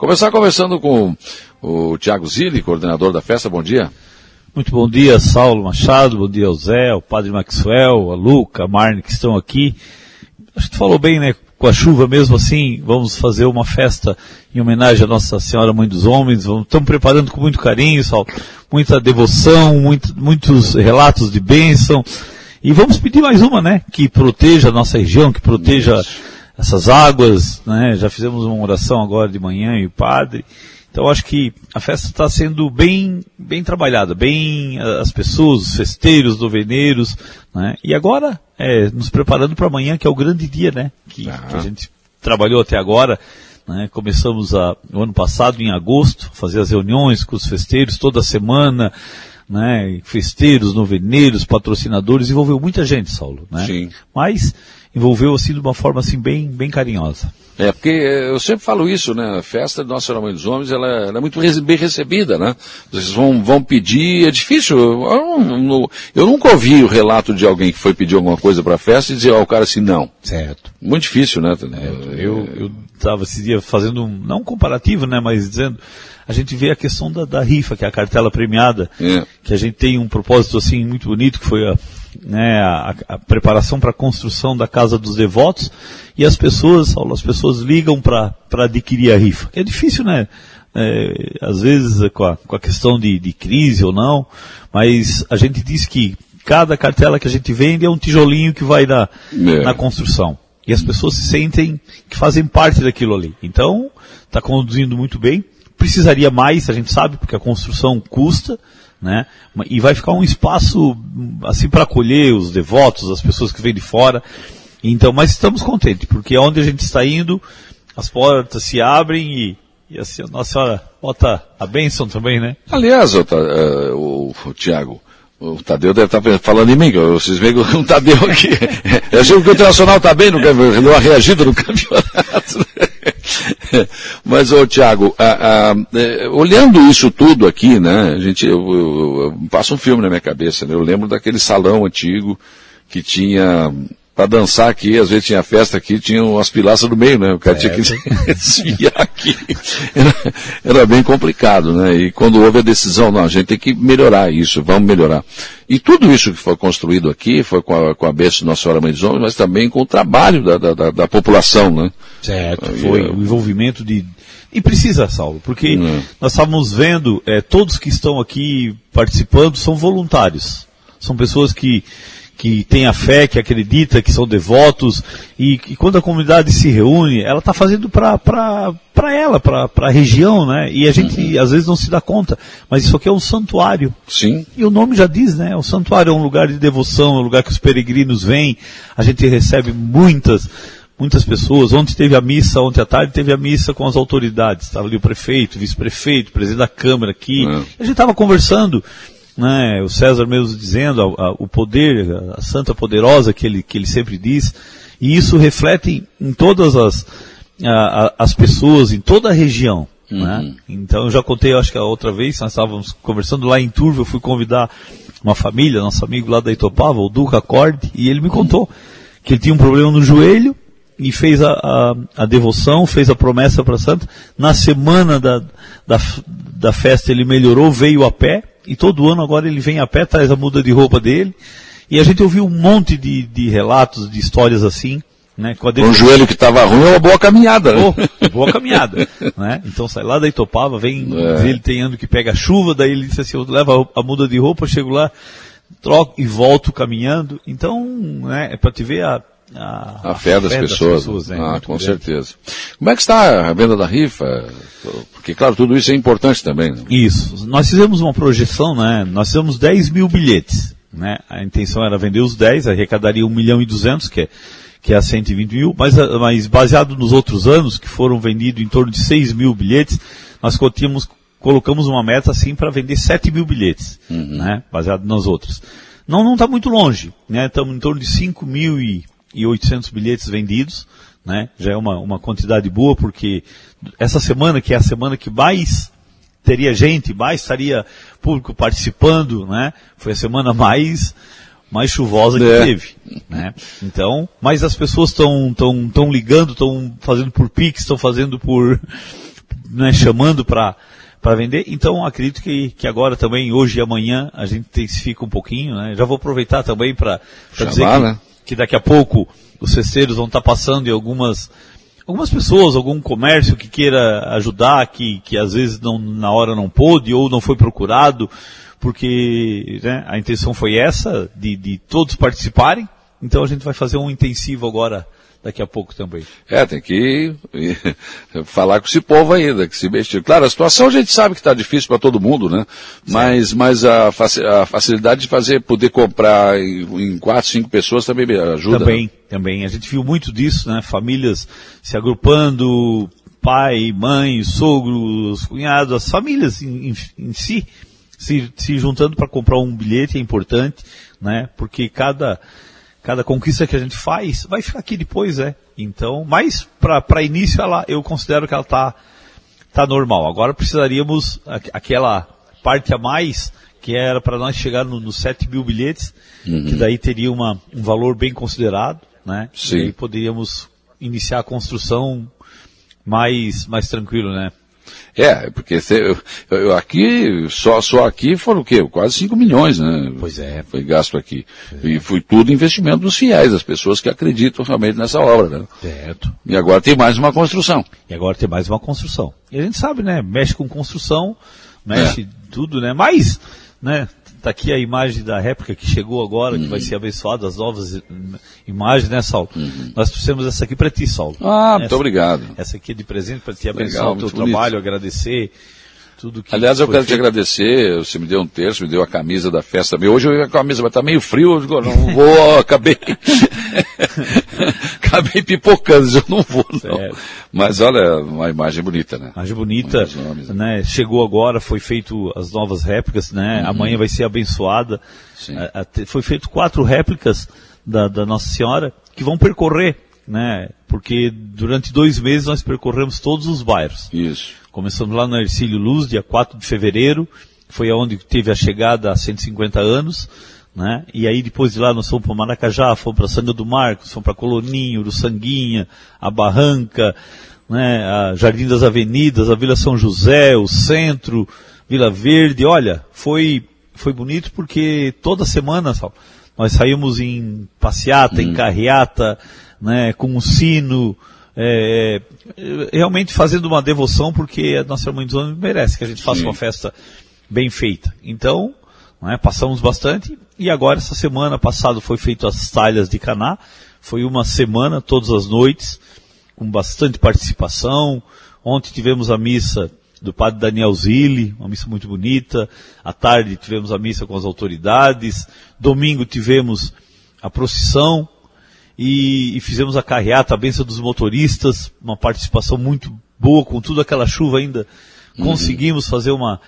Começar conversando com o Tiago Zilli, coordenador da festa. Bom dia. Muito bom dia, Saulo Machado, bom dia ao Zé, ao Padre Maxwell, a Luca, a Marne que estão aqui. Acho que tu falou bem, né? Com a chuva mesmo assim, vamos fazer uma festa em homenagem à Nossa Senhora Mãe dos Homens. Estamos preparando com muito carinho, Saulo. Muita devoção, muito, muitos relatos de bênção. E vamos pedir mais uma, né? Que proteja a nossa região, que proteja essas águas, né? Já fizemos uma oração agora de manhã e o padre. Então acho que a festa está sendo bem, bem trabalhada, bem as pessoas, os festeiros, noveneiros, né? E agora, é, nos preparando para amanhã, que é o grande dia, né? Que, que a gente trabalhou até agora. Né? Começamos a, no ano passado, em agosto, fazer as reuniões com os festeiros toda semana, né? Festeiros, noveneiros, patrocinadores, envolveu muita gente, Saulo, né? Sim. Mas envolveu assim de uma forma assim bem, bem carinhosa. É, porque eu sempre falo isso, né? A festa de Nossa Senhora Mãe dos Homens, ela, ela é muito bem recebida, né? Vocês vão, vão pedir, é difícil. Eu, eu, eu, nunca ouvi o relato de alguém que foi pedir alguma coisa para a festa e dizer ao cara assim, não. Certo. Muito difícil, né? É, eu, eu estava esse dia fazendo um, não um comparativo, né? Mas dizendo, a gente vê a questão da, da rifa, que é a cartela premiada, é. que a gente tem um propósito assim muito bonito, que foi a, né, a, a preparação para a construção da casa dos devotos, e as pessoas, as pessoas ligam para adquirir a rifa. É difícil, né? É, às vezes com a, com a questão de, de crise ou não, mas a gente diz que cada cartela que a gente vende é um tijolinho que vai na, É. na construção. E as pessoas se sentem que fazem parte daquilo ali. Então, está conduzindo muito bem. Precisaria mais, a gente sabe, porque a construção custa, né? E vai ficar um espaço assim para acolher os devotos, as pessoas que vêm de fora. Então, mas estamos contentes, porque onde a gente está indo, as portas se abrem e, e assim, a Nossa Senhora bota a bênção também, né? Aliás, o, uh, o, o Tiago, o Tadeu deve estar falando em mim, que vocês veem que o Tadeu aqui. Eu sei que o Internacional está bem, não deu uma reagida no campeonato. Mas, ô Tiago, olhando isso tudo aqui, né, a gente, eu, eu, eu, passa um filme na minha cabeça, né, eu lembro daquele salão antigo que tinha, para dançar aqui, às vezes tinha festa aqui, tinha umas pilastras no meio, né, o cara É, tinha que desviar aqui. Era, era, bem complicado, né, e quando houve a decisão, não, a gente tem que melhorar isso, vamos melhorar. E tudo isso que foi construído aqui foi com a, com a bênção de Nossa Senhora Mãe dos Homens, mas também com o trabalho da, da, da população, né. Certo, foi o envolvimento de. E precisa, Saulo, porque Hum. nós estávamos vendo, é, todos que estão aqui participando são voluntários. São pessoas que, que têm a fé, que acredita, que são devotos, e, e quando a comunidade se reúne, ela está fazendo para ela, para a região, né? E a gente às vezes não se dá conta, mas isso aqui é um santuário. Sim. E o nome já diz, né? O santuário é um lugar de devoção, é um lugar que os peregrinos vêm, a gente recebe muitas, muitas pessoas. Ontem teve a missa, ontem à tarde teve a missa com as autoridades. Estava ali o prefeito, o vice-prefeito, o presidente da Câmara aqui. É. A gente estava conversando, né? O César mesmo dizendo a- a- o poder, a santa poderosa que ele, que ele sempre diz. E isso reflete em todas as, a- as pessoas, em toda a região. Né? Então eu já contei, acho que a outra vez, nós estávamos conversando lá em Turva, eu fui convidar uma família, nosso amigo lá da Itopava, o Duca Corte, e ele me contou que ele tinha um problema no joelho e fez a, a, a devoção, fez a promessa para a santa. Na semana da, da, da festa ele melhorou, veio a pé, e todo ano agora ele vem a pé, traz a muda de roupa dele. E a gente ouviu um monte de, de relatos, de histórias assim, né? Com Um joelho que estava ruim é uma boa caminhada, né? Pô, boa caminhada, né? Então sai lá da Itopava, vem, É. ele tem ano que pega chuva, daí ele disse assim, eu levo a, a muda de roupa, chego lá, troco e volto caminhando. Então, né, é para te ver a, a, A fé das pessoas. né? ah, Muito com grande. certeza. Como é que está a venda da rifa? Porque, claro, tudo isso é importante também. né? Isso. Nós fizemos uma projeção, né? Nós fizemos 10 mil bilhetes, né? A intenção era vender os 10, arrecadaria 1 milhão e 200, que é, que é a 120 mil, mas, a- mas baseado nos outros anos, que foram vendidos em torno de 6 mil bilhetes, nós tínhamos, colocamos uma meta assim para vender 7 mil bilhetes, né? Baseado nas outras. Não, não está muito longe, né? Estamos em torno de 5 mil e, e 800 bilhetes vendidos, né? Já é uma, uma quantidade boa, porque essa semana, que é a semana que mais teria gente, mais estaria público participando, né? Foi a semana mais mais chuvosa que É. teve, né? Então, mas as pessoas estão tão, tão ligando, estão fazendo por Pix, estão fazendo por né, chamando para para vender. Então acredito que, que agora também, hoje e amanhã, a gente intensifica um pouquinho. Né? Já vou aproveitar também para dizer que, né? Que daqui a pouco os cesteiros vão estar passando em algumas algumas pessoas, algum comércio que queira ajudar, que, que às vezes não, na hora não pôde ou não foi procurado, porque né, a intenção foi essa, de, de todos participarem. Então a gente vai fazer um intensivo agora daqui a pouco também. É, tem que falar com esse povo ainda, que se mexer. Claro, a situação a gente sabe que está difícil para todo mundo, né? Mas, mas a, a, facilidade de fazer, poder comprar em, quatro, cinco pessoas também ajuda. Também, né? também. A gente viu muito disso, né? Famílias se agrupando, pai, mãe, sogros, cunhados, as famílias em, em, em si se, se juntando para comprar um bilhete é importante, né? Porque cada cada conquista que a gente faz vai ficar aqui depois, é. Então, mas para início ela, eu considero que ela tá tá normal. Agora precisaríamos aquela parte a mais que era para nós chegar nos no 7 mil bilhetes, uhum. que daí teria uma, um valor bem considerado, né? Sim. E aí poderíamos iniciar a construção mais, mais tranquilo, né? É, porque eu, eu, aqui, só, só aqui foram o quê? Quase 5 milhões, né? Pois é. Foi gasto aqui. É. E foi tudo investimento dos fiéis, das pessoas que acreditam realmente nessa obra, né? Certo. E agora tem mais uma construção. E agora tem mais uma construção. E a gente sabe, né? Mexe com construção, mexe é. tudo, né? Mas, né? Está aqui a imagem da réplica que chegou agora, uhum. que vai uhum. ser abençoada, as novas imagens, né, Saulo? Uhum. Nós trouxemos essa aqui para ti, Saulo. Ah, essa, muito obrigado. Essa aqui é de presente para ti, abençoar o teu trabalho, bonito. agradecer tudo que Aliás, eu quero feito. te agradecer, você me deu um terço, me deu a camisa da festa. Hoje eu ia com a camisa, mas tá meio frio, eu digo, não vou, acabei, acabei pipocando, eu não vou não. Certo. Mas olha, uma imagem bonita, né? Imagem bonita, né? Chegou agora, foi feito as novas réplicas, né? Uhum. Amanhã vai ser abençoada. A, a, foi feito quatro réplicas da, da Nossa Senhora que vão percorrer, né? Porque durante dois meses nós percorremos todos os bairros. Isso. Começamos lá no Ercílio Luz, dia 4 de fevereiro, foi aonde teve a chegada há 150 anos, né? E aí depois de lá nós fomos para Maracajá, fomos para Sanga do Marcos, fomos para Coloninho, do Sanguinha, a Barranca, né? A Jardim das Avenidas, a Vila São José, o Centro, Vila Verde. Olha, foi foi bonito porque toda semana nós saímos em passeata, hum. em carreata, né? Com um sino, é, realmente fazendo uma devoção porque a nossa irmã de merece que a gente faça Sim. uma festa bem feita. Então, né, passamos bastante e agora essa semana passada foi feito as talhas de Caná, foi uma semana todas as noites com bastante participação. Ontem tivemos a missa do padre Daniel Zilli, uma missa muito bonita. À tarde tivemos a missa com as autoridades. Domingo tivemos a procissão e, e fizemos a carreata, a benção dos motoristas, uma participação muito boa, com tudo aquela chuva ainda. Uhum. Conseguimos fazer uma,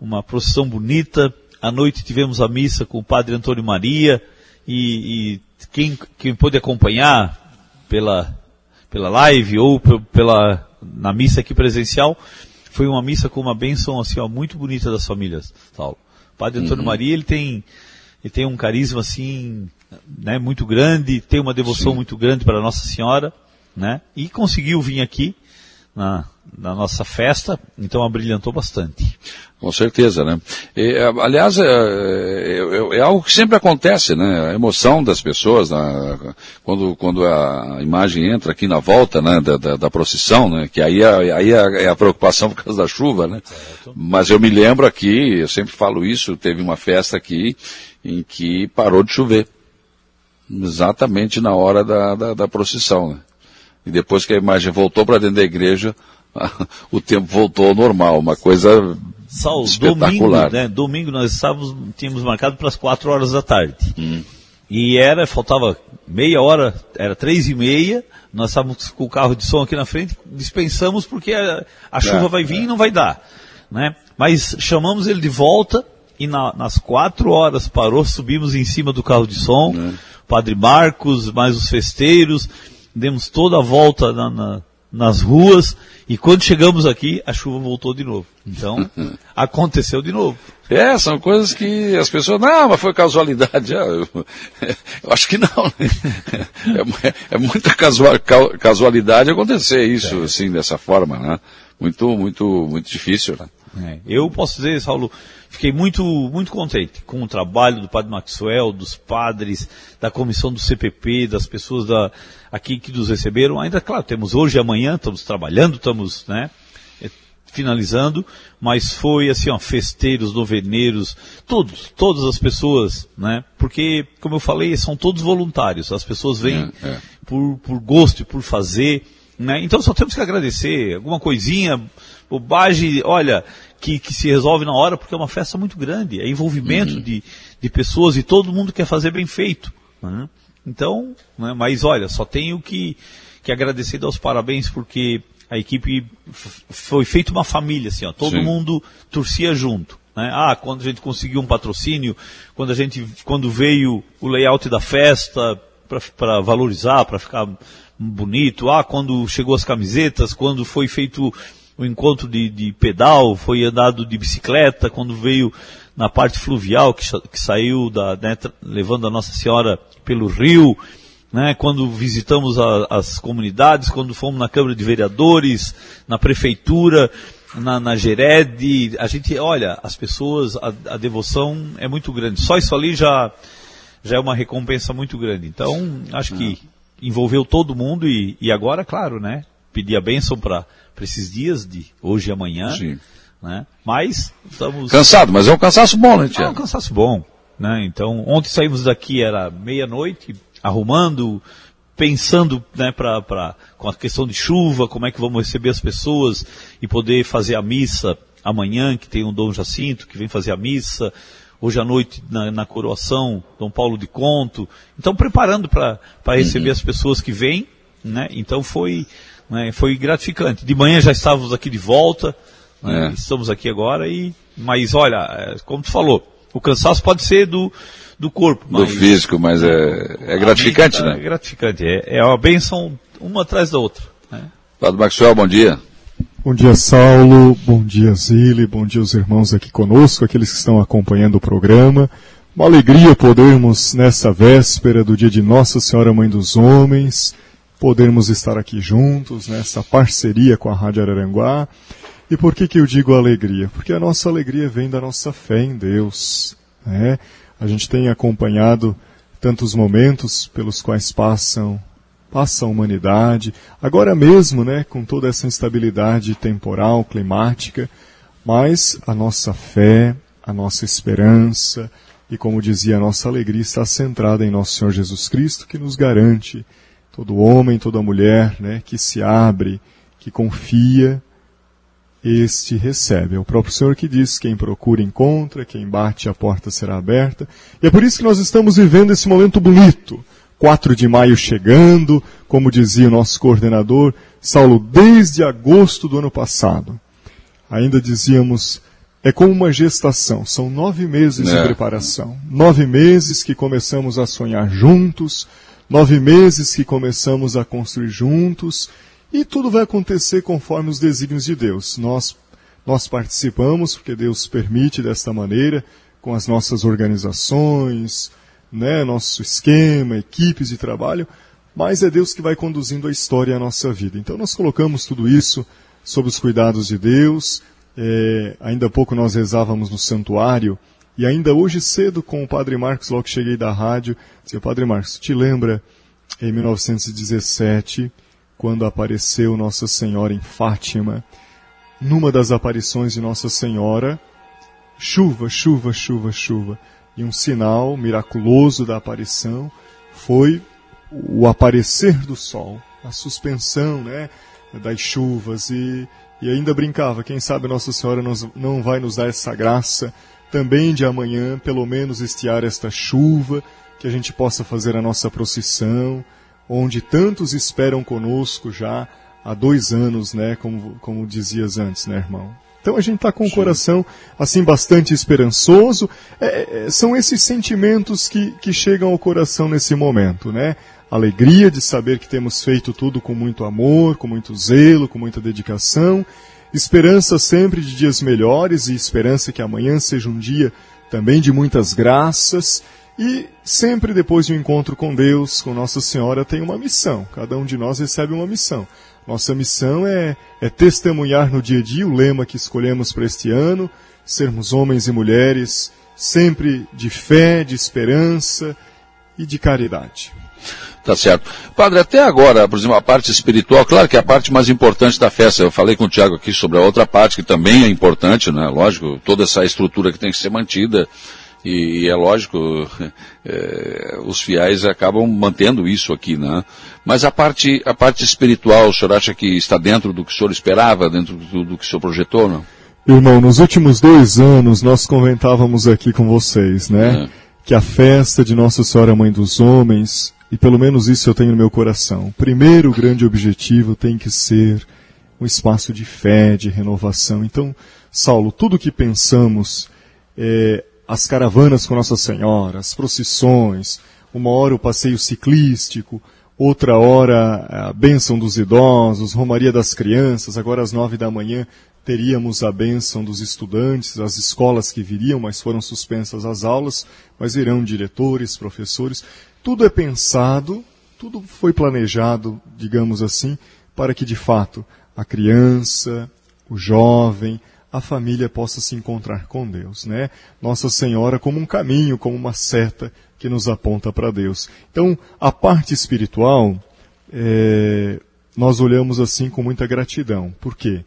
uma procissão bonita. À noite tivemos a missa com o padre Antônio Maria e, e quem, quem pôde acompanhar pela, pela live ou pela, na missa aqui presencial, foi uma missa com uma bênção assim, ó, muito bonita das famílias, Saulo. O padre Antônio uhum. Maria, ele tem, ele tem um carisma assim, né, muito grande, tem uma devoção Sim. muito grande para Nossa Senhora, né, e conseguiu vir aqui na, na nossa festa, então abrilhantou bastante. Com certeza, né? E, aliás, é, é, é, algo que sempre acontece, né? A emoção das pessoas, né? quando, quando a imagem entra aqui na volta, né? Da, da, da procissão, né? Que aí, é, aí é, é a preocupação por causa da chuva, né? Certo. Mas eu me lembro aqui, eu sempre falo isso, teve uma festa aqui em que parou de chover exatamente na hora da, da, da procissão. Né? E depois que a imagem voltou para dentro da igreja, o tempo voltou ao normal, uma coisa Sal, espetacular. Domingo, né, domingo nós estávamos, tínhamos marcado para as quatro horas da tarde. Hum. E era, faltava meia hora, era três e meia, nós estávamos com o carro de som aqui na frente, dispensamos porque a, a chuva é, vai vir é. e não vai dar. Né? Mas chamamos ele de volta e na, nas quatro horas parou, subimos em cima do carro de som. É Padre Marcos, mais os festeiros, demos toda a volta na, na, nas ruas e quando chegamos aqui, a chuva voltou de novo. Então, aconteceu de novo. É, são coisas que as pessoas, não, mas foi casualidade. Eu, eu, acho que não. Né? É, é, muita casual, casualidade acontecer isso, é. assim, dessa forma, né? muito, muito, muito difícil, né? É, eu posso dizer, Saulo, fiquei muito, muito contente com o trabalho do Padre Maxwell, dos padres, da comissão do CPP, das pessoas da, aqui que nos receberam. Ainda, claro, temos hoje e amanhã, estamos trabalhando, estamos, né, finalizando, mas foi assim, ó, festeiros, noveneiros, todos, todas as pessoas, né? Porque, como eu falei, são todos voluntários. As pessoas vêm é, é. Por, por gosto e por fazer, né? Então só temos que agradecer. Alguma coisinha, bobagem, olha, que, que se resolve na hora, porque é uma festa muito grande, é envolvimento uhum. de, de pessoas e todo mundo quer fazer bem feito. Né? Então, né? mas olha, só tenho que, que agradecer e dar os parabéns, porque a equipe foi feita uma família, assim, ó, todo Sim. mundo torcia junto. Né? Ah, quando a gente conseguiu um patrocínio, quando a gente, quando veio o layout da festa para valorizar, para ficar bonito, ah, quando chegou as camisetas, quando foi feito o encontro de, de pedal, foi andado de bicicleta, quando veio na parte fluvial que, que saiu da, né, levando a Nossa Senhora pelo rio, né, quando visitamos a, as comunidades, quando fomos na Câmara de Vereadores, na Prefeitura, na, na Gered, a gente, olha, as pessoas, a, a, devoção é muito grande. Só isso ali já, já é uma recompensa muito grande. Então, acho que envolveu todo mundo e, e agora, claro, né, pedir a bênção para esses dias de hoje e amanhã. Sim. Né? Mas estamos. Cansado, mas é um cansaço bom, né, Tiago? É um cansaço bom. Né? Então, ontem saímos daqui, era meia-noite, arrumando, pensando né, pra, pra, com a questão de chuva, como é que vamos receber as pessoas e poder fazer a missa amanhã, que tem um Dom Jacinto que vem fazer a missa, hoje à noite na, na coroação, Dom Paulo de Conto. Então, preparando para receber uhum. as pessoas que vêm, né? Então foi, né, foi gratificante. De manhã já estávamos aqui de volta, né, é. estamos aqui agora e, mas olha, é, como tu falou, o cansaço pode ser do, do corpo. Do mas, físico, mas é, é gratificante, né? É gratificante, é, é uma benção uma atrás da outra. Né? Padre Maxwell, bom dia. Bom dia, Saulo. Bom dia, Zile. Bom dia, os irmãos aqui conosco, aqueles que estão acompanhando o programa. Uma alegria podermos, nessa véspera do dia de Nossa Senhora Mãe dos Homens, podermos estar aqui juntos, nessa parceria com a Rádio Araranguá. E por que, que eu digo alegria? Porque a nossa alegria vem da nossa fé em Deus. Né? A gente tem acompanhado tantos momentos pelos quais passam passa a humanidade, agora mesmo, né, com toda essa instabilidade temporal, climática, mas a nossa fé, a nossa esperança e, como dizia, a nossa alegria está centrada em nosso Senhor Jesus Cristo, que nos garante todo homem, toda mulher, né, que se abre, que confia este recebe. É o próprio Senhor que diz: quem procura encontra, quem bate a porta será aberta. E é por isso que nós estamos vivendo esse momento bonito. 4 de maio chegando, como dizia o nosso coordenador, Saulo, desde agosto do ano passado. Ainda dizíamos, é como uma gestação, são nove meses é. de preparação. Nove meses que começamos a sonhar juntos, nove meses que começamos a construir juntos, e tudo vai acontecer conforme os desígnios de Deus. Nós, nós participamos, porque Deus permite desta maneira, com as nossas organizações, né, nosso esquema, equipes de trabalho, mas é Deus que vai conduzindo a história e a nossa vida. Então nós colocamos tudo isso sob os cuidados de Deus. É, ainda há pouco nós rezávamos no santuário, e ainda hoje cedo com o Padre Marcos, logo que cheguei da rádio, dizia, Padre Marcos, te lembra em 1917 quando apareceu Nossa Senhora em Fátima. Numa das aparições de Nossa Senhora, chuva, chuva, chuva, chuva. E um sinal miraculoso da aparição foi o aparecer do sol, a suspensão né, das chuvas. E, e ainda brincava, quem sabe Nossa Senhora não vai nos dar essa graça também de amanhã, pelo menos estiar esta chuva, que a gente possa fazer a nossa procissão, onde tantos esperam conosco já há dois anos, né? Como, como dizias antes, né, irmão? Então a gente está com o coração assim bastante esperançoso. É, é, são esses sentimentos que, que chegam ao coração nesse momento, né? Alegria de saber que temos feito tudo com muito amor, com muito zelo, com muita dedicação. Esperança sempre de dias melhores e esperança que amanhã seja um dia também de muitas graças e sempre depois de um encontro com Deus, com Nossa Senhora, tem uma missão. Cada um de nós recebe uma missão. Nossa missão é, é testemunhar no dia a dia o lema que escolhemos para este ano, sermos homens e mulheres sempre de fé, de esperança e de caridade. Tá certo. Padre, até agora, por exemplo, a parte espiritual, claro que é a parte mais importante da festa. Eu falei com o Tiago aqui sobre a outra parte, que também é importante, né? Lógico, toda essa estrutura que tem que ser mantida. E, e é lógico, é, os fiéis acabam mantendo isso aqui, né? Mas a parte, a parte espiritual, o senhor acha que está dentro do que o senhor esperava, dentro do, do que o senhor projetou, não? Irmão, nos últimos dois anos nós comentávamos aqui com vocês, né? É. Que a festa de Nossa Senhora Mãe dos Homens e pelo menos isso eu tenho no meu coração. O primeiro grande objetivo tem que ser um espaço de fé, de renovação. Então, Saulo, tudo que pensamos, é, as caravanas com Nossa Senhora, as procissões, uma hora o passeio ciclístico, outra hora a bênção dos idosos, Romaria das Crianças, agora às nove da manhã teríamos a bênção dos estudantes, as escolas que viriam, mas foram suspensas as aulas, mas virão diretores, professores. Tudo é pensado, tudo foi planejado, digamos assim, para que de fato a criança, o jovem, a família possa se encontrar com Deus, né? Nossa Senhora como um caminho, como uma seta que nos aponta para Deus. Então, a parte espiritual, é, nós olhamos assim com muita gratidão. Por quê? porque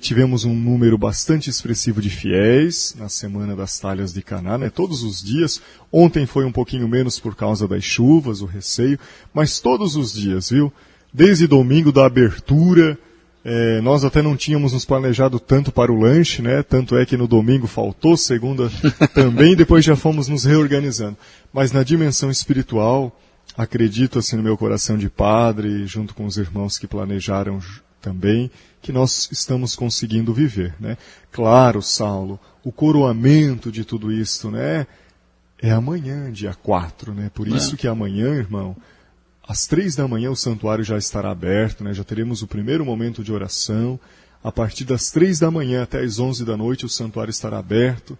tivemos um número bastante expressivo de fiéis na Semana das Talhas de Caná, né? todos os dias. Ontem foi um pouquinho menos por causa das chuvas, o receio, mas todos os dias, viu? Desde domingo da abertura, é, nós até não tínhamos nos planejado tanto para o lanche, né? Tanto é que no domingo faltou, segunda também, depois já fomos nos reorganizando. Mas na dimensão espiritual, acredito assim no meu coração de padre, junto com os irmãos que planejaram também que nós estamos conseguindo viver, né? Claro, Saulo, o coroamento de tudo isso, né? É amanhã, dia 4, né? Por isso é. que amanhã, irmão, às três da manhã o santuário já estará aberto, né? Já teremos o primeiro momento de oração. A partir das três da manhã até as onze da noite o santuário estará aberto,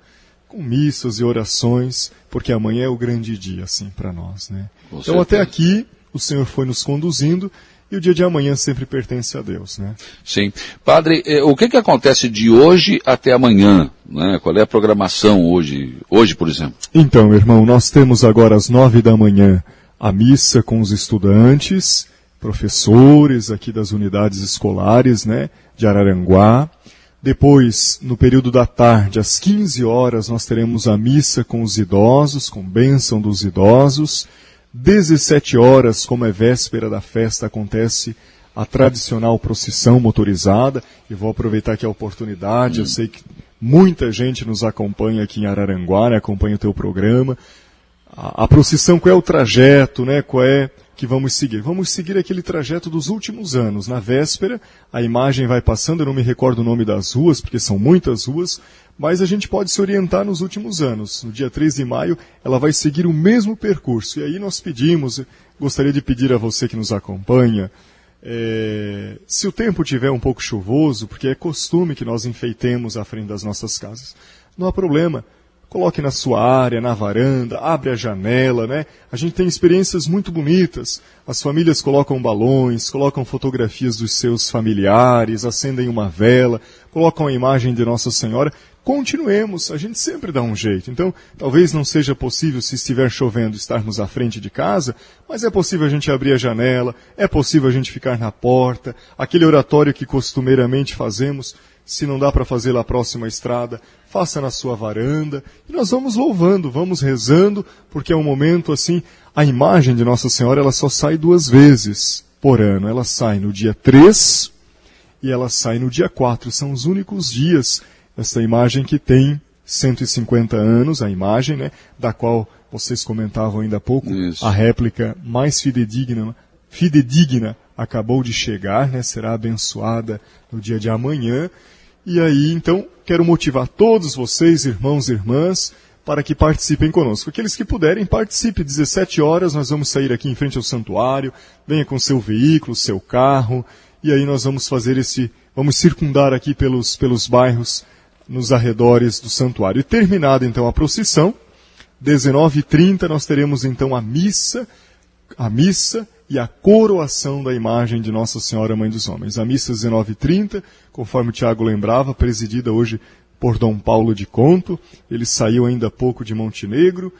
com missas e orações, porque amanhã é o grande dia, assim, para nós, né? Com então certeza. até aqui o Senhor foi nos conduzindo e o dia de amanhã sempre pertence a Deus, né? Sim. Padre, eh, o que que acontece de hoje até amanhã? Né? Qual é a programação hoje, hoje, por exemplo? Então, irmão, nós temos agora às nove da manhã a missa com os estudantes, professores aqui das unidades escolares, né, de Araranguá. Depois, no período da tarde, às 15 horas, nós teremos a missa com os idosos, com bênção dos idosos. 17 horas, como é véspera da festa, acontece a tradicional procissão motorizada. E vou aproveitar aqui a oportunidade, eu sei que muita gente nos acompanha aqui em Araranguá, né, acompanha o teu programa. A, a procissão, qual é o trajeto, né, qual é que vamos seguir? Vamos seguir aquele trajeto dos últimos anos. Na véspera, a imagem vai passando, eu não me recordo o nome das ruas, porque são muitas ruas, mas a gente pode se orientar nos últimos anos. No dia 3 de maio, ela vai seguir o mesmo percurso. E aí nós pedimos, gostaria de pedir a você que nos acompanha, é, se o tempo tiver um pouco chuvoso, porque é costume que nós enfeitemos a frente das nossas casas, não há problema. Coloque na sua área, na varanda, abre a janela, né? A gente tem experiências muito bonitas. As famílias colocam balões, colocam fotografias dos seus familiares, acendem uma vela, colocam a imagem de Nossa Senhora continuemos, a gente sempre dá um jeito. Então, talvez não seja possível, se estiver chovendo, estarmos à frente de casa, mas é possível a gente abrir a janela, é possível a gente ficar na porta, aquele oratório que costumeiramente fazemos, se não dá para fazer na próxima estrada, faça na sua varanda, e nós vamos louvando, vamos rezando, porque é um momento assim, a imagem de Nossa Senhora, ela só sai duas vezes por ano. Ela sai no dia 3 e ela sai no dia 4. São os únicos dias essa imagem que tem 150 anos, a imagem, né, da qual vocês comentavam ainda há pouco, Isso. a réplica mais fidedigna, fidedigna acabou de chegar, né, será abençoada no dia de amanhã. E aí, então, quero motivar todos vocês, irmãos e irmãs, para que participem conosco. Aqueles que puderem, participe. 17 horas nós vamos sair aqui em frente ao santuário. Venha com seu veículo, seu carro. E aí nós vamos fazer esse, vamos circundar aqui pelos, pelos bairros nos arredores do santuário. E terminada então a procissão, 19h30 nós teremos então a missa, a missa e a coroação da imagem de Nossa Senhora Mãe dos Homens. A missa 19h30, conforme o Tiago lembrava, presidida hoje por Dom Paulo de Conto. Ele saiu ainda há pouco de Montenegro,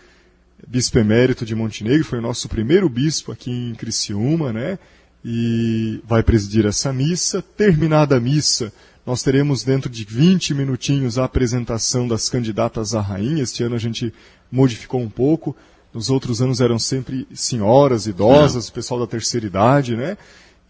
bispo emérito de Montenegro, foi o nosso primeiro bispo aqui em Criciúma, né? E vai presidir essa missa. Terminada a missa, nós teremos dentro de 20 minutinhos a apresentação das candidatas à rainha. Este ano a gente modificou um pouco. Nos outros anos eram sempre senhoras, idosas, o pessoal da terceira idade, né?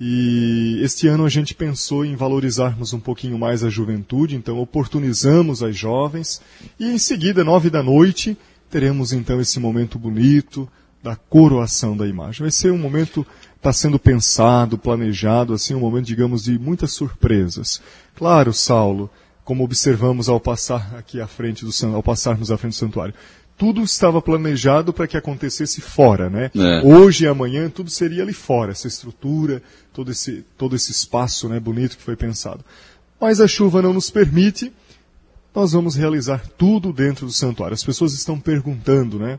E este ano a gente pensou em valorizarmos um pouquinho mais a juventude, então oportunizamos as jovens. E em seguida, nove da noite, teremos então esse momento bonito da coroação da imagem. Vai ser um momento, está sendo pensado, planejado, assim, um momento, digamos, de muitas surpresas. Claro, Saulo, como observamos ao passar aqui à frente do ao passarmos à frente do santuário, tudo estava planejado para que acontecesse fora, né? É. Hoje e amanhã tudo seria ali fora, essa estrutura, todo esse, todo esse espaço né, bonito que foi pensado. Mas a chuva não nos permite, nós vamos realizar tudo dentro do santuário. As pessoas estão perguntando, né?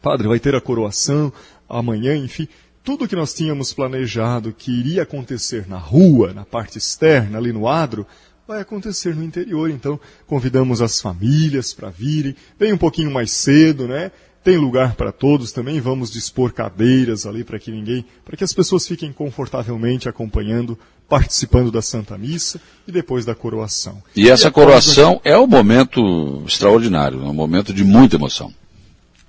Padre, vai ter a coroação amanhã, enfim. Tudo que nós tínhamos planejado que iria acontecer na rua, na parte externa, ali no adro, vai acontecer no interior. Então, convidamos as famílias para virem. Vem um pouquinho mais cedo, né? Tem lugar para todos também. Vamos dispor cadeiras ali para que ninguém, para que as pessoas fiquem confortavelmente acompanhando, participando da Santa Missa e depois da coroação. E essa e coroação é um momento extraordinário, é um momento de muita emoção.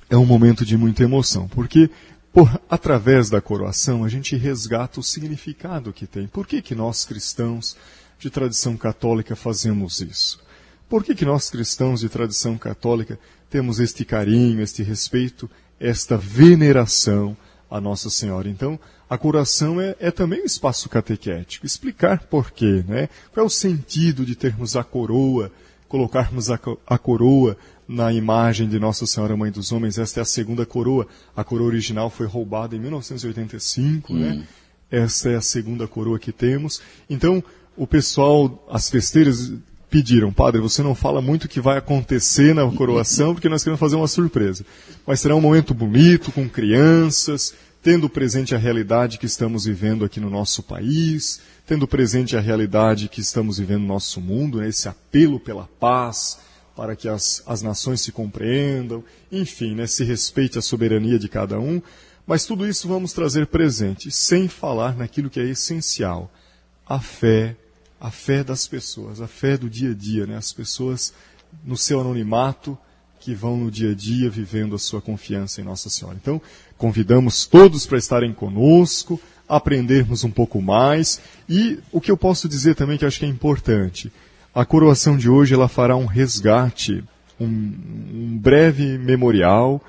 É um momento de muita emoção, porque por, através da coroação a gente resgata o significado que tem. Por que que nós cristãos de tradição católica fazemos isso? Por que, que nós cristãos de tradição católica temos este carinho, este respeito, esta veneração a Nossa Senhora? Então, a curação é, é também um espaço catequético. Explicar por quê, né? Qual é o sentido de termos a coroa, colocarmos a, a coroa na imagem de Nossa Senhora Mãe dos Homens? Esta é a segunda coroa. A coroa original foi roubada em 1985, né? hum. né? Esta é a segunda coroa que temos. Então, o pessoal, as festeiras pediram, padre, você não fala muito o que vai acontecer na coroação, porque nós queremos fazer uma surpresa. Mas será um momento bonito, com crianças, tendo presente a realidade que estamos vivendo aqui no nosso país, tendo presente a realidade que estamos vivendo no nosso mundo, né, esse apelo pela paz, para que as, as nações se compreendam, enfim, né, se respeite a soberania de cada um. Mas tudo isso vamos trazer presente, sem falar naquilo que é essencial, a fé a fé das pessoas, a fé do dia a dia, né? As pessoas no seu anonimato que vão no dia a dia vivendo a sua confiança em Nossa Senhora. Então, convidamos todos para estarem conosco, aprendermos um pouco mais e o que eu posso dizer também que acho que é importante, a coroação de hoje ela fará um resgate, um, um breve memorial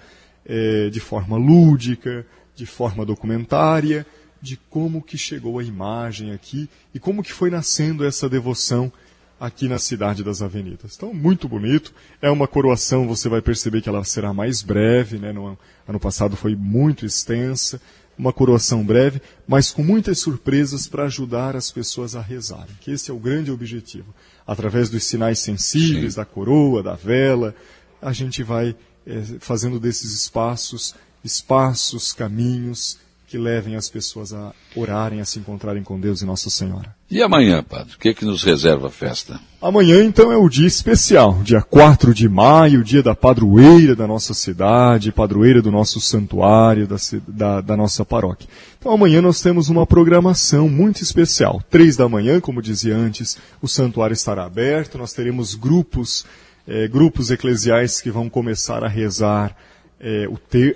é, de forma lúdica, de forma documentária, de como que chegou a imagem aqui e como que foi nascendo essa devoção aqui na cidade das avenidas. Então, muito bonito. É uma coroação, você vai perceber que ela será mais breve, né? No ano passado foi muito extensa. Uma coroação breve, mas com muitas surpresas para ajudar as pessoas a rezarem. Que esse é o grande objetivo. Através dos sinais sensíveis, Sim. da coroa, da vela, a gente vai é, fazendo desses espaços, espaços, caminhos que levem as pessoas a orarem, a se encontrarem com Deus e Nossa Senhora. E amanhã, Padre? O que, é que nos reserva a festa? Amanhã, então, é o dia especial, dia 4 de maio, dia da padroeira da nossa cidade, padroeira do nosso santuário, da, da, da nossa paróquia. Então, amanhã nós temos uma programação muito especial. Três da manhã, como dizia antes, o santuário estará aberto, nós teremos grupos, eh, grupos eclesiais que vão começar a rezar é,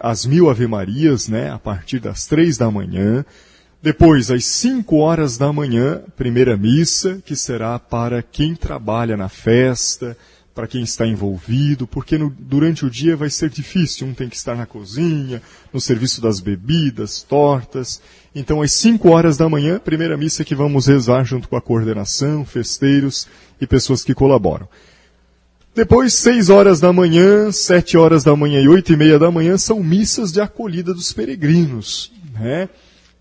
as mil ave-marias, né, a partir das três da manhã. Depois, às cinco horas da manhã, primeira missa, que será para quem trabalha na festa, para quem está envolvido, porque no, durante o dia vai ser difícil. Um tem que estar na cozinha, no serviço das bebidas, tortas. Então, às cinco horas da manhã, primeira missa que vamos rezar junto com a coordenação, festeiros e pessoas que colaboram. Depois, seis horas da manhã, sete horas da manhã e oito e meia da manhã são missas de acolhida dos peregrinos. Né?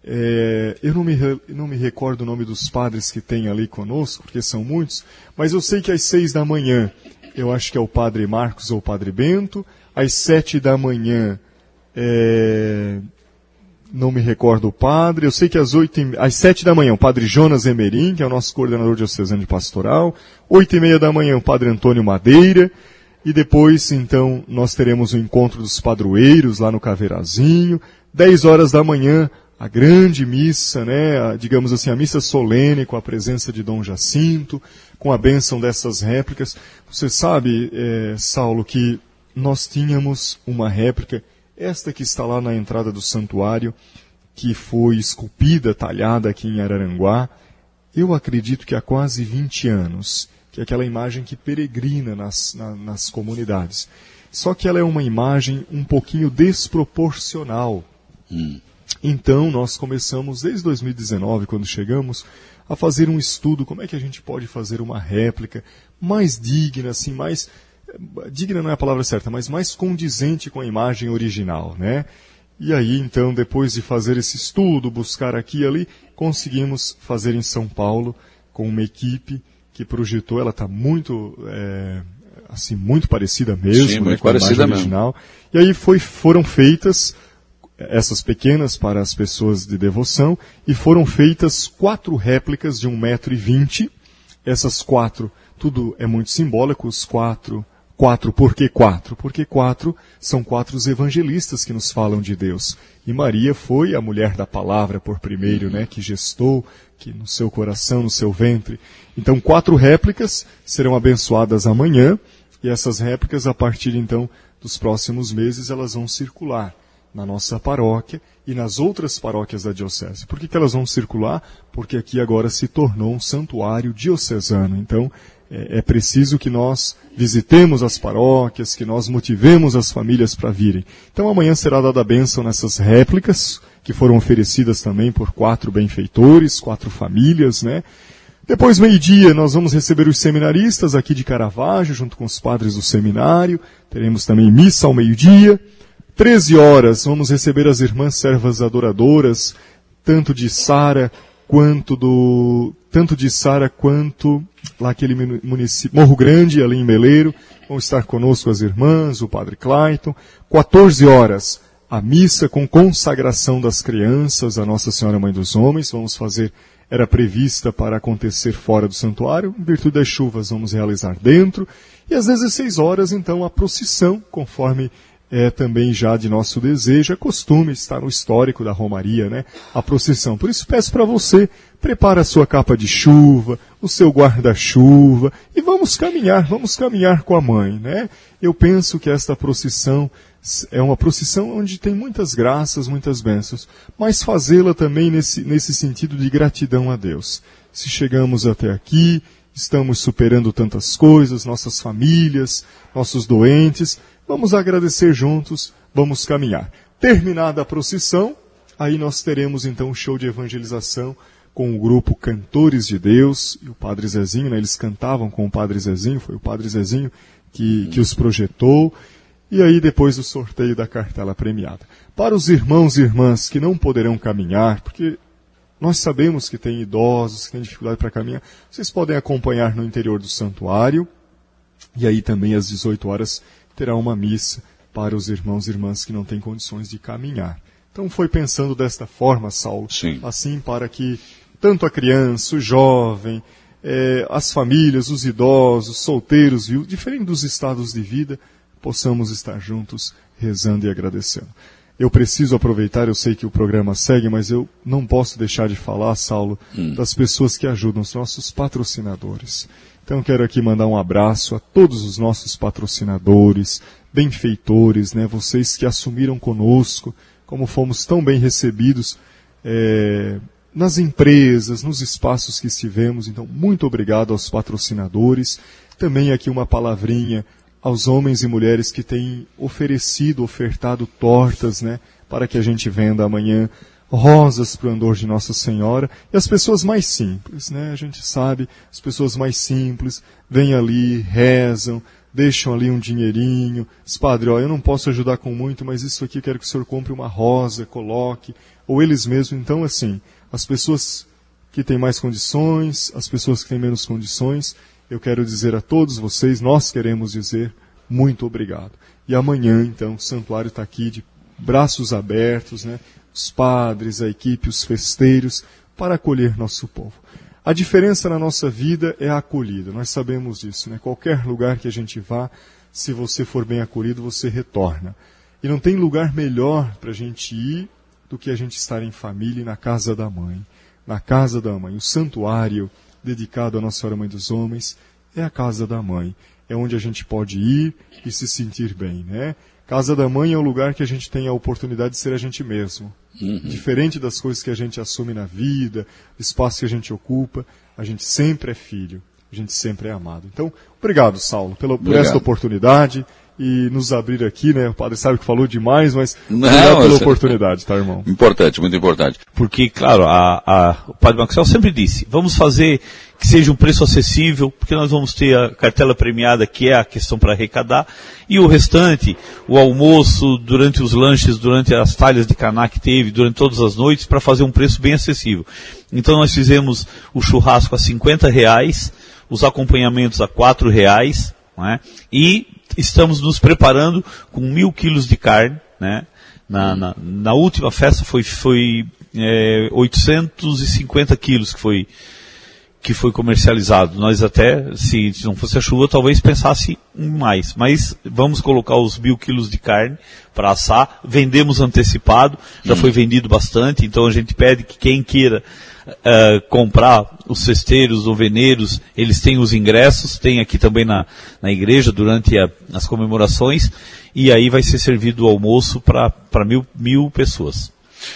É, eu não me, não me recordo o nome dos padres que tem ali conosco, porque são muitos, mas eu sei que às seis da manhã, eu acho que é o padre Marcos ou o padre Bento, às sete da manhã, é, não me recordo o padre. Eu sei que às, oito e, às sete da manhã o padre Jonas Emerim, que é o nosso coordenador diocesano de pastoral. Oito e meia da manhã o padre Antônio Madeira. E depois, então, nós teremos o encontro dos padroeiros lá no Caveirazinho. Dez horas da manhã, a grande missa, né, a, digamos assim, a missa solene com a presença de Dom Jacinto, com a bênção dessas réplicas. Você sabe, é, Saulo, que nós tínhamos uma réplica, esta que está lá na entrada do santuário, que foi esculpida, talhada aqui em Araranguá, eu acredito que há quase 20 anos, que é aquela imagem que peregrina nas, na, nas comunidades. Só que ela é uma imagem um pouquinho desproporcional. Hum. Então, nós começamos, desde 2019, quando chegamos, a fazer um estudo, como é que a gente pode fazer uma réplica mais digna, assim, mais, digna não é a palavra certa, mas mais condizente com a imagem original, né? E aí, então, depois de fazer esse estudo, buscar aqui e ali, conseguimos fazer em São Paulo, com uma equipe que projetou, ela está muito, é, assim, muito parecida mesmo, Sim, né, muito com a parecida imagem original. E aí foi, foram feitas essas pequenas para as pessoas de devoção, e foram feitas quatro réplicas de um metro e vinte. Essas quatro, tudo é muito simbólico, os quatro, quatro, por que quatro? Porque quatro são quatro os evangelistas que nos falam de Deus. E Maria foi a mulher da palavra por primeiro, né, que gestou, que no seu coração, no seu ventre. Então, quatro réplicas serão abençoadas amanhã, e essas réplicas, a partir então dos próximos meses, elas vão circular na nossa paróquia e nas outras paróquias da diocese. Por que, que elas vão circular? Porque aqui agora se tornou um santuário diocesano. Então, é, é preciso que nós visitemos as paróquias, que nós motivemos as famílias para virem. Então, amanhã será dada a bênção nessas réplicas, que foram oferecidas também por quatro benfeitores, quatro famílias, né? Depois, meio-dia, nós vamos receber os seminaristas aqui de Caravaggio, junto com os padres do seminário. Teremos também missa ao meio-dia. 13 horas, vamos receber as irmãs servas adoradoras, tanto de Sara quanto do, tanto de Sara quanto lá aquele município, Morro Grande, ali em Meleiro. Vão estar conosco as irmãs, o padre Clayton. 14 horas, a missa com consagração das crianças a Nossa Senhora Mãe dos Homens. Vamos fazer, era prevista para acontecer fora do santuário, em virtude das chuvas vamos realizar dentro. E às 16 horas, então, a procissão, conforme é também já de nosso desejo, é costume estar no histórico da Romaria, né? A procissão. Por isso peço para você, prepare a sua capa de chuva, o seu guarda-chuva e vamos caminhar, vamos caminhar com a mãe, né? Eu penso que esta procissão é uma procissão onde tem muitas graças, muitas bênçãos, mas fazê-la também nesse, nesse sentido de gratidão a Deus. Se chegamos até aqui, estamos superando tantas coisas, nossas famílias, nossos doentes, Vamos agradecer juntos, vamos caminhar. Terminada a procissão, aí nós teremos então um show de evangelização com o grupo Cantores de Deus e o Padre Zezinho, né? eles cantavam com o Padre Zezinho, foi o Padre Zezinho que, que os projetou, e aí depois o sorteio da cartela premiada. Para os irmãos e irmãs que não poderão caminhar, porque nós sabemos que tem idosos que têm dificuldade para caminhar, vocês podem acompanhar no interior do santuário, e aí também às 18 horas terá uma missa para os irmãos e irmãs que não têm condições de caminhar. Então foi pensando desta forma, Saulo, Sim. assim para que tanto a criança, o jovem, eh, as famílias, os idosos, solteiros, viu, diferente dos estados de vida, possamos estar juntos rezando e agradecendo. Eu preciso aproveitar, eu sei que o programa segue, mas eu não posso deixar de falar, Saulo, hum. das pessoas que ajudam, os nossos patrocinadores. Então quero aqui mandar um abraço a todos os nossos patrocinadores, benfeitores, né, vocês que assumiram conosco, como fomos tão bem recebidos é, nas empresas, nos espaços que estivemos. Então, muito obrigado aos patrocinadores. Também aqui uma palavrinha aos homens e mulheres que têm oferecido, ofertado tortas, né, para que a gente venda amanhã rosas para o andor de Nossa Senhora, e as pessoas mais simples, né? A gente sabe, as pessoas mais simples vêm ali, rezam, deixam ali um dinheirinho, diz, padre, ó, eu não posso ajudar com muito, mas isso aqui eu quero que o senhor compre uma rosa, coloque, ou eles mesmos, então assim, as pessoas que têm mais condições, as pessoas que têm menos condições, eu quero dizer a todos vocês, nós queremos dizer muito obrigado. E amanhã, então, o santuário está aqui de braços abertos, né? Os padres, a equipe, os festeiros, para acolher nosso povo. A diferença na nossa vida é a acolhida, nós sabemos disso. Né? Qualquer lugar que a gente vá, se você for bem acolhido, você retorna. E não tem lugar melhor para a gente ir do que a gente estar em família e na casa da mãe. Na casa da mãe. O santuário dedicado à Nossa Senhora Mãe dos Homens é a casa da mãe. É onde a gente pode ir e se sentir bem, né? Casa da mãe é o lugar que a gente tem a oportunidade de ser a gente mesmo. Uhum. Diferente das coisas que a gente assume na vida, do espaço que a gente ocupa, a gente sempre é filho, a gente sempre é amado. Então, obrigado, Saulo, pela, por esta oportunidade e nos abrir aqui, né? O padre sabe que falou demais, mas obrigado pela oportunidade, tá, irmão? Importante, muito importante. Porque, claro, a, a, o padre Maxwell sempre disse, vamos fazer que seja um preço acessível, porque nós vamos ter a cartela premiada, que é a questão para arrecadar, e o restante, o almoço, durante os lanches, durante as talhas de caná que teve, durante todas as noites, para fazer um preço bem acessível. Então nós fizemos o churrasco a 50 reais, os acompanhamentos a 4 reais, é? e estamos nos preparando com mil quilos de carne, né? Na, na, na última festa foi, foi é, 850 quilos que foi, que foi comercializado. Nós até, se, não fosse a chuva, talvez pensasse em mais. Mas vamos colocar os mil quilos de carne para assar. Vendemos antecipado, já hum. foi vendido bastante, então a gente pede que quem queira uh, comprar os cesteiros ou veneiros, eles têm os ingressos, tem aqui também na, na igreja durante a, as comemorações, e aí vai ser servido o almoço para mil, mil pessoas.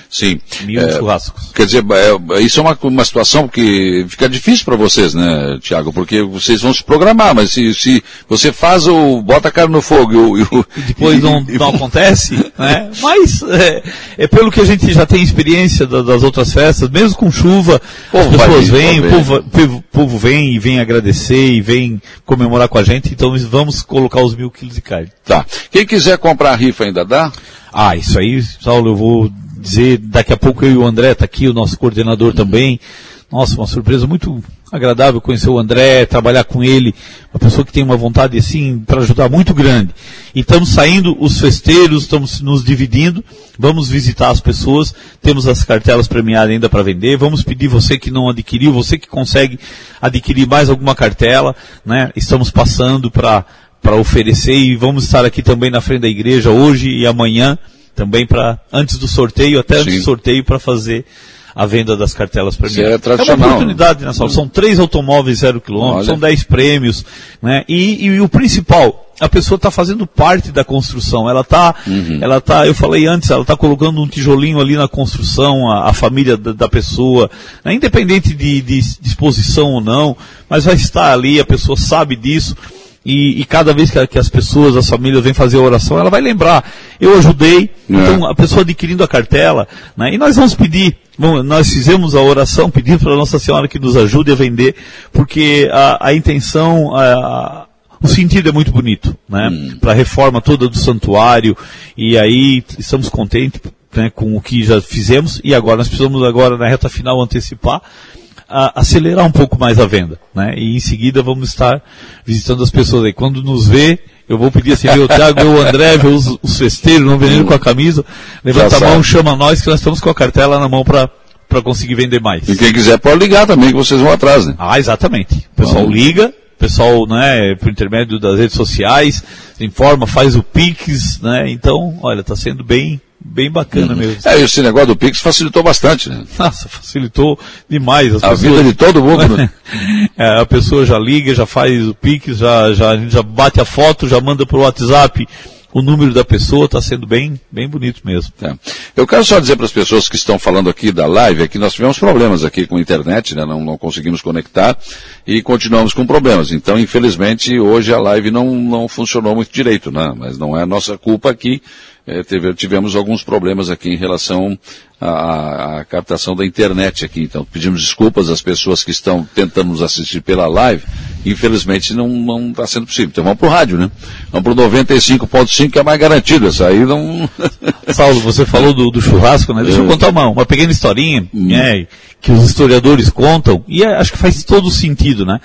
Sim. Mil é, churrascos. Quer dizer, é, isso é uma, uma situação que fica difícil para vocês, né, Tiago? Porque vocês vão se programar, mas se, se você faz o. bota a cara no fogo e, e depois não, não acontece, né? Mas é, é, pelo que a gente já tem experiência da, das outras festas, mesmo com chuva, as pessoas vêm, o povo, povo, povo vem e vem agradecer e vem comemorar com a gente, então vamos colocar os mil quilos de carne. Tá. Quem quiser comprar a rifa ainda dá? Ah, isso aí, Saulo, eu vou dizer, daqui a pouco eu e o André tá aqui, o nosso coordenador também. Nossa, uma surpresa muito agradável conhecer o André, trabalhar com ele, uma pessoa que tem uma vontade assim para ajudar muito grande. E estamos saindo os festeiros, estamos nos dividindo, vamos visitar as pessoas, temos as cartelas premiadas ainda para vender, vamos pedir você que não adquiriu, você que consegue adquirir mais alguma cartela, né? Estamos passando para para oferecer e vamos estar aqui também na frente da igreja hoje e amanhã também para antes do sorteio, até Sim. antes do sorteio para fazer a venda das cartelas para mim. É, é uma oportunidade, né, Saulo? São três automóveis zero quilômetro, são dez prêmios, né? E, e, o principal, a pessoa está fazendo parte da construção. Ela está, uhum. ela tá, eu falei antes, ela está colocando um tijolinho ali na construção, a, a família da, da pessoa, né? independente de, de disposição ou não, mas vai estar ali, a pessoa sabe disso. E, e, cada vez que, que, as pessoas, as famílias vêm fazer a oração, ela vai lembrar, eu ajudei, é. então a pessoa adquirindo a cartela, né? e nós vamos pedir, bom, nós fizemos a oração pedindo para Nossa Senhora que nos ajude a vender, porque a, a intenção, a, o sentido é muito bonito, né? Hum. Para a reforma toda do santuário, e aí estamos contentes né, com o que já fizemos, e agora nós precisamos agora na reta final antecipar, a, acelerar um pouco mais a venda, né? E em seguida vamos estar visitando as pessoas aí. Quando nos vê, eu vou pedir assim, o Thiago e o André, ver os, os festeiros, não venendo com a camisa, levanta a mão, chama nós que nós estamos com a cartela na mão para para conseguir vender mais. E quem quiser pode ligar também, que vocês vão atrás, né? Ah, exatamente. O pessoal liga, o pessoal, né, por intermédio das redes sociais, informa, faz o Pix, né? Então, olha, está sendo bem bem bacana uhum. mesmo. É, esse negócio do Pix facilitou bastante, né? Nossa, facilitou demais. As a pessoas... vida de todo mundo, né? é, a pessoa já liga, já faz o Pix, já, já, já bate a foto, já manda pro WhatsApp o número da pessoa está sendo bem, bem bonito mesmo. É. Eu quero só dizer para as pessoas que estão falando aqui da live, é que nós tivemos problemas aqui com a internet, né? não, não conseguimos conectar e continuamos com problemas. Então, infelizmente, hoje a live não, não funcionou muito direito, né? mas não é nossa culpa aqui é, teve, tivemos alguns problemas aqui em relação à, à, captação da internet aqui. Então, pedimos desculpas às pessoas que estão tentando nos assistir pela live. Infelizmente, não está sendo possível. Então, vamos para o rádio, né? Vamos para o 95.5, que é mais garantido. Essa aí não... Paulo, você falou do, do churrasco, né? Deixa eu é. contar uma, uma pequena historinha, hum. né? Que os historiadores contam, e é, acho que faz todo sentido, né?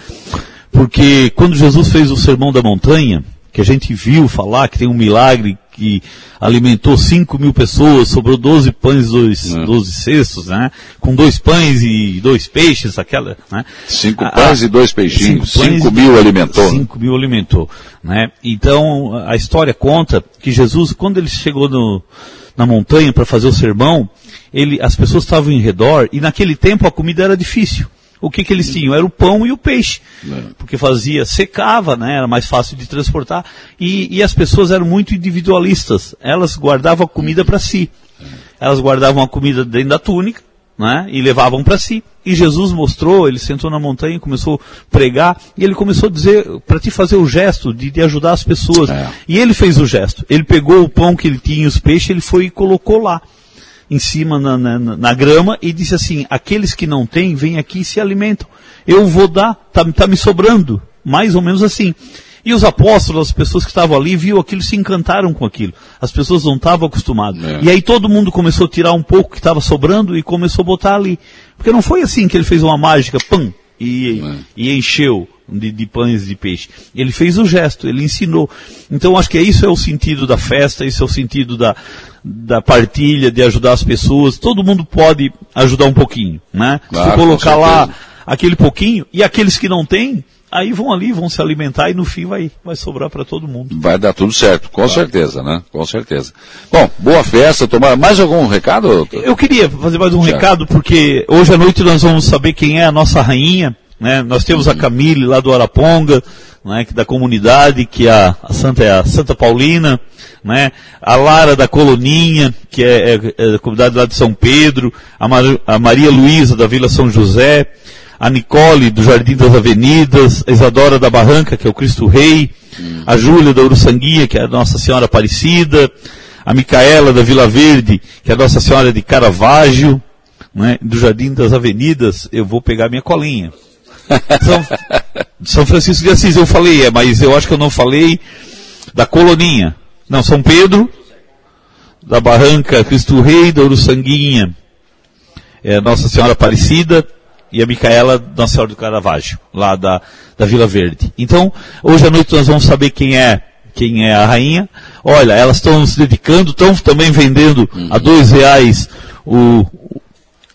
Porque quando Jesus fez o Sermão da Montanha, que a gente viu falar que tem um milagre que alimentou 5 mil pessoas, sobrou 12 pães, dois, é. 12 cestos, né? Com dois pães e dois peixes, aquela, né? Cinco ah, pães e dois peixinhos, 5 mil alimentou. 5 mil alimentou, né? Então, a história conta que Jesus, quando ele chegou no, na montanha para fazer o sermão, ele, as pessoas estavam em redor e naquele tempo a comida era difícil o que, que eles tinham? Era o pão e o peixe. É. Porque fazia, secava, né? Era mais fácil de transportar. E, e as pessoas eram muito individualistas. Elas guardavam a comida para si. Elas guardavam a comida dentro da túnica, né? E levavam para si. E Jesus mostrou, ele sentou na montanha, começou a pregar, e ele começou a dizer, para te fazer o gesto de, de ajudar as pessoas. É. E ele fez o gesto. Ele pegou o pão que ele tinha e os peixes, ele foi e colocou lá em cima na, na, na, grama e disse assim: aqueles que não têm, vêm aqui e se alimentam. Eu vou dar, tá, tá me sobrando. Mais ou menos assim. E os apóstolos, as pessoas que estavam ali, viu aquilo se encantaram com aquilo. As pessoas não estavam acostumadas. É. E aí todo mundo começou a tirar um pouco que estava sobrando e começou a botar ali. Porque não foi assim que ele fez uma mágica, pam, e, é. e encheu de, de, pães de peixe. Ele fez o gesto, ele ensinou. Então acho que isso é o sentido da festa, isso é o sentido da, da partilha, de ajudar as pessoas. Todo mundo pode ajudar um pouquinho, né? Claro, Se colocar lá aquele pouquinho, e aqueles que não têm, aí vão ali, vão se alimentar e no fim vai, vai sobrar para todo mundo. Vai dar tudo certo, com certeza, né? Com certeza. Bom, boa festa, tomar mais algum recado? Eu queria fazer mais um Já. recado, porque hoje à noite nós vamos saber quem é a nossa rainha, né? Nós temos a Camille lá do Araponga, né, da comunidade, que é a, a Santa é a Santa Paulina, né? A Lara da Coloninha, que é, é, é da comunidade lá de São Pedro, a, Mar, a Maria Luísa da Vila São José, a Nicole do Jardim das Avenidas, a Isadora da Barranca, que é o Cristo Rei, a Júlia da Uruçanguinha, que é a Nossa Senhora Aparecida, a Micaela da Vila Verde, que é a Nossa Senhora de Caravaggio, né? do Jardim das Avenidas, eu vou pegar minha colinha. São, São Francisco de Assis, eu falei, é, mas eu acho que eu não falei da Coloninha. Não, São Pedro, da Barranca, Cristo Rei, da Uruçanguinha, é, Nossa Senhora Aparecida e a Micaela, Nossa Senhora do Caravaggio, lá da, da Vila Verde. Então, hoje à noite nós vamos saber quem é quem é a rainha. Olha, elas estão se dedicando, estão também vendendo uhum. a dois reais o,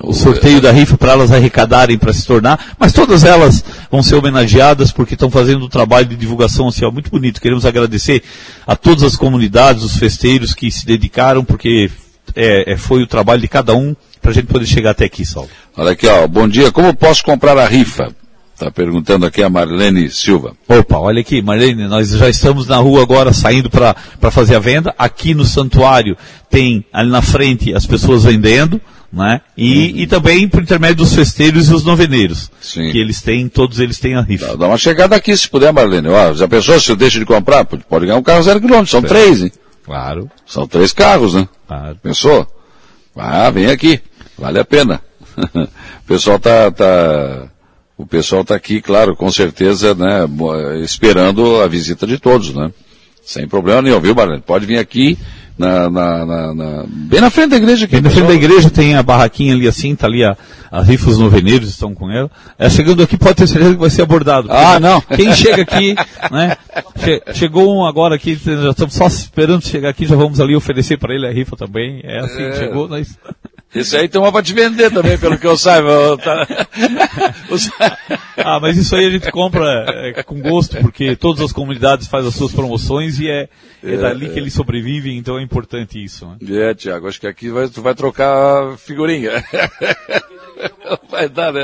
o sorteio da rifa para elas arrecadarem para se tornar, mas todas elas vão ser homenageadas porque estão fazendo um trabalho de divulgação social muito bonito. Queremos agradecer a todas as comunidades, os festeiros que se dedicaram, porque é, é, foi o trabalho de cada um para a gente poder chegar até aqui, Saulo. Olha aqui, ó, bom dia, como posso comprar a rifa? Está perguntando aqui a Marlene Silva. Opa, olha aqui, Marlene, nós já estamos na rua agora saindo para fazer a venda. Aqui no santuário tem ali na frente as pessoas vendendo né? E, uhum. e também por intermédio dos festeiros e os noveneiros. Sim. Que eles têm, todos eles têm a rifa. Dá, uma chegada aqui se puder, Marlene. Ó, já pensou se deixa de comprar? Pode, pode ganhar um carro zero quilômetro. São três, hein? Claro. São três carros, né? Claro. Pensou? Ah, vem aqui. Vale a pena. o pessoal tá, tá, o pessoal tá aqui, claro, com certeza, né, esperando a visita de todos, né? Sem problema nenhum, viu, Marlene? Pode vir aqui na, na, na, na, bem na frente da igreja. Aqui, bem na frente da igreja tem a barraquinha ali assim, tá ali a, as rifas noveneiros estão com ela. É, chegando aqui pode ter certeza que vai ser abordado. Ah, não. Quem chega aqui, né? Che, chegou um agora aqui, já estamos só esperando chegar aqui, já vamos ali oferecer para ele a rifa também. É assim, é. chegou, nós... Isso aí tem uma para te vender também, pelo que eu saiba. Tá... ah, mas isso aí a gente compra é, com gosto, porque todas as comunidades fazem as suas promoções e é, é, é dali que eles sobrevivem, então é importante isso. Né? É, Tiago, acho que aqui vai, tu vai trocar figurinha. vai dar, né?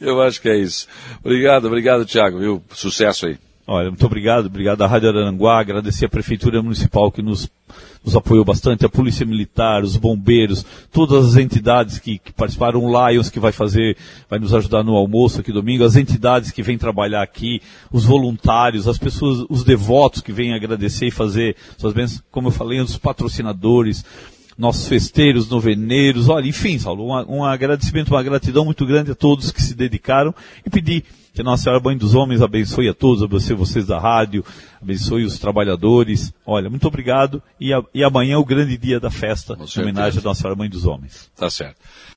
Eu acho que é isso. Obrigado, obrigado, Tiago, viu? Sucesso aí. Olha, muito obrigado, obrigado à Rádio Aranguá, agradecer a Prefeitura Municipal que nos nos apoiou bastante, a Polícia Militar, os bombeiros, todas as entidades que, que participaram, o Lions que vai fazer, vai nos ajudar no almoço aqui domingo, as entidades que vêm trabalhar aqui, os voluntários, as pessoas, os devotos que vêm agradecer e fazer suas bênçãos, como eu falei, os patrocinadores, nossos festeiros, noveneiros, olha, enfim, Saulo, um, um agradecimento, uma gratidão muito grande a todos que se dedicaram e pedir que Nossa Senhora Mãe dos Homens abençoe a todos, abençoe vocês da rádio, abençoe os trabalhadores. Olha, muito obrigado e, a, e amanhã é o grande dia da festa, em homenagem a Nossa Senhora Mãe dos Homens. Tá certo.